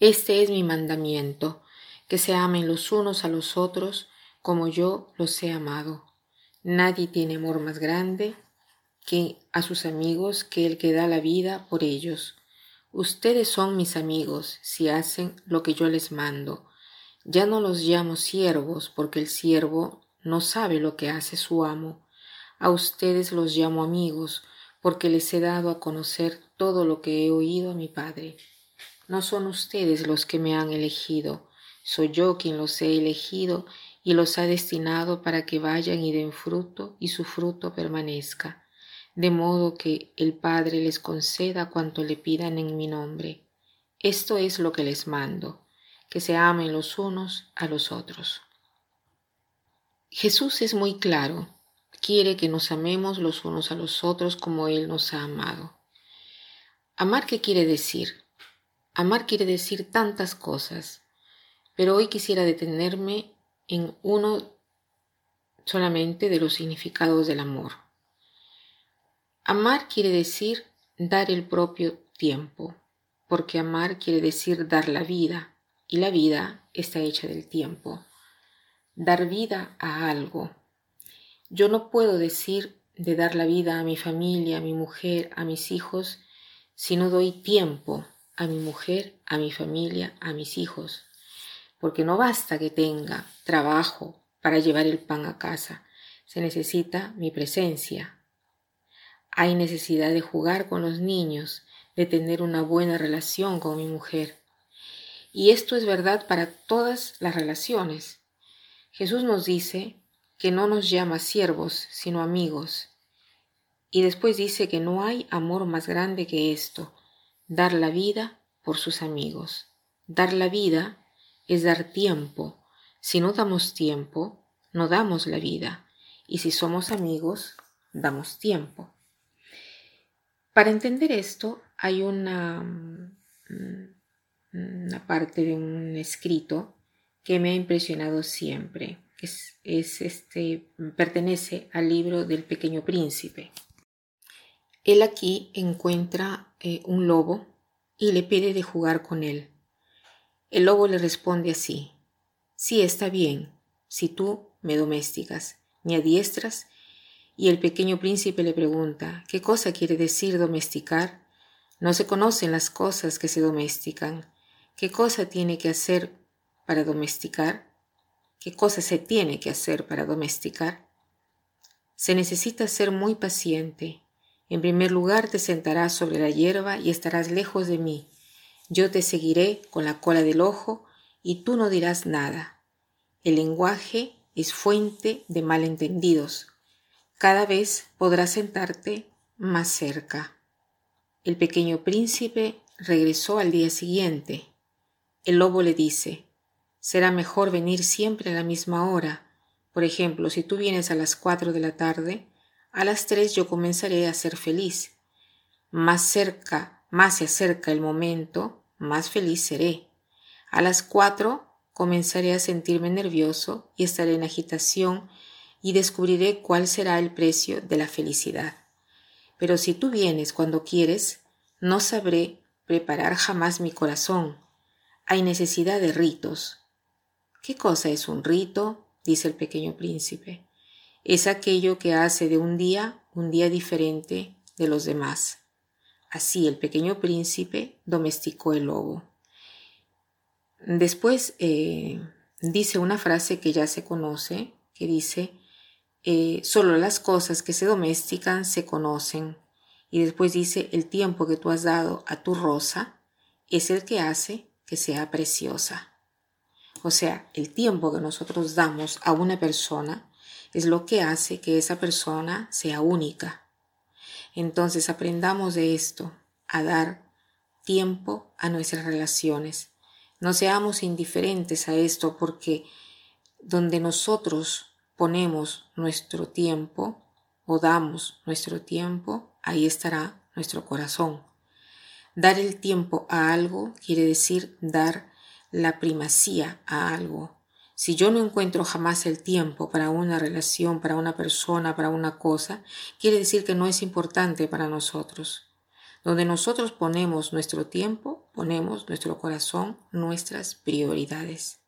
Este es mi mandamiento, que se amen los unos a los otros como yo los he amado. Nadie tiene amor más grande que a sus amigos que el que da la vida por ellos. Ustedes son mis amigos si hacen lo que yo les mando. Ya no los llamo siervos porque el siervo no sabe lo que hace su amo. A ustedes los llamo amigos porque les he dado a conocer todo lo que he oído a mi Padre. No son ustedes los que me han elegido, soy yo quien los he elegido y los ha destinado para que vayan y den fruto y su fruto permanezca, de modo que el Padre les conceda cuanto le pidan en mi nombre. Esto es lo que les mando, que se amen los unos a los otros. Jesús es muy claro, quiere que nos amemos los unos a los otros como Él nos ha amado. ¿Amar qué quiere decir? Amar quiere decir tantas cosas, pero hoy quisiera detenerme en uno solamente de los significados del amor. Amar quiere decir dar el propio tiempo, porque amar quiere decir dar la vida, y la vida está hecha del tiempo. Dar vida a algo. Yo no puedo decir de dar la vida a mi familia, a mi mujer, a mis hijos, si no doy tiempo a mi mujer, a mi familia, a mis hijos, porque no basta que tenga trabajo para llevar el pan a casa, se necesita mi presencia. Hay necesidad de jugar con los niños, de tener una buena relación con mi mujer. Y esto es verdad para todas las relaciones. Jesús nos dice que no nos llama siervos, sino amigos. Y después dice que no hay amor más grande que esto, dar la vida por sus amigos. Dar la vida es dar tiempo. Si no damos tiempo, no damos la vida. Y si somos amigos, damos tiempo. Para entender esto, hay una, mm, parte de un escrito que me ha impresionado siempre, es, este, pertenece al libro del pequeño príncipe. Él aquí encuentra eh, un lobo y le pide de jugar con él. El lobo le responde así, sí está bien, si tú me domésticas, me adiestras, y el pequeño príncipe le pregunta, ¿qué cosa quiere decir domesticar? No se conocen las cosas que se domestican. ¿Qué cosa tiene que hacer para domesticar? ¿Qué cosa se tiene que hacer para domesticar? Se necesita ser muy paciente, en primer lugar te sentarás sobre la hierba y estarás lejos de mí. Yo te seguiré con la cola del ojo y tú no dirás nada. El lenguaje es fuente de malentendidos. Cada vez podrás sentarte más cerca. El pequeño príncipe regresó al día siguiente. El lobo le dice, será mejor venir siempre a la misma hora. Por ejemplo, si tú vienes a las cuatro de la tarde, a las tres yo comenzaré a ser feliz. Más cerca, más se acerca el momento, más feliz seré. A las cuatro comenzaré a sentirme nervioso y estaré en agitación y descubriré cuál será el precio de la felicidad. Pero si tú vienes cuando quieres, no sabré preparar jamás mi corazón. Hay necesidad de ritos. ¿Qué cosa es un rito? dice el pequeño príncipe es aquello que hace de un día un día diferente de los demás. Así el pequeño príncipe domesticó el lobo. Después eh, dice una frase que ya se conoce, que dice, eh, solo las cosas que se domestican se conocen. Y después dice, el tiempo que tú has dado a tu rosa es el que hace que sea preciosa. O sea, el tiempo que nosotros damos a una persona es lo que hace que esa persona sea única. Entonces aprendamos de esto, a dar tiempo a nuestras relaciones. No seamos indiferentes a esto porque donde nosotros ponemos nuestro tiempo o damos nuestro tiempo, ahí estará nuestro corazón. Dar el tiempo a algo quiere decir dar la primacía a algo. Si yo no encuentro jamás el tiempo para una relación, para una persona, para una cosa, quiere decir que no es importante para nosotros. Donde nosotros ponemos nuestro tiempo, ponemos nuestro corazón, nuestras prioridades.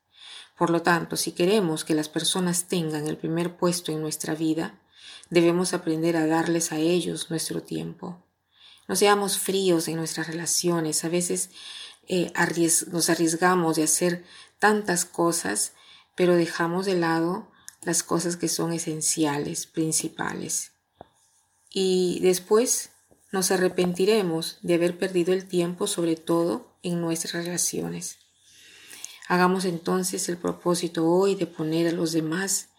Por lo tanto, si queremos que las personas tengan el primer puesto en nuestra vida, debemos aprender a darles a ellos nuestro tiempo. No seamos fríos en nuestras relaciones. A veces eh, nos arriesgamos de hacer tantas cosas, pero dejamos de lado las cosas que son esenciales, principales. Y después nos arrepentiremos de haber perdido el tiempo, sobre todo en nuestras relaciones. Hagamos entonces el propósito hoy de poner a los demás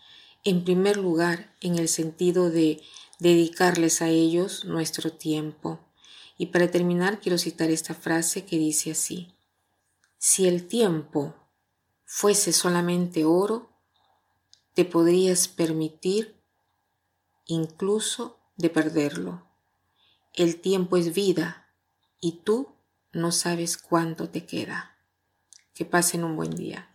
en primer lugar en el sentido de dedicarles a ellos nuestro tiempo. Y para terminar quiero citar esta frase que dice así, si el tiempo fuese solamente oro, te podrías permitir incluso de perderlo. El tiempo es vida y tú no sabes cuánto te queda. Que pasen un buen día.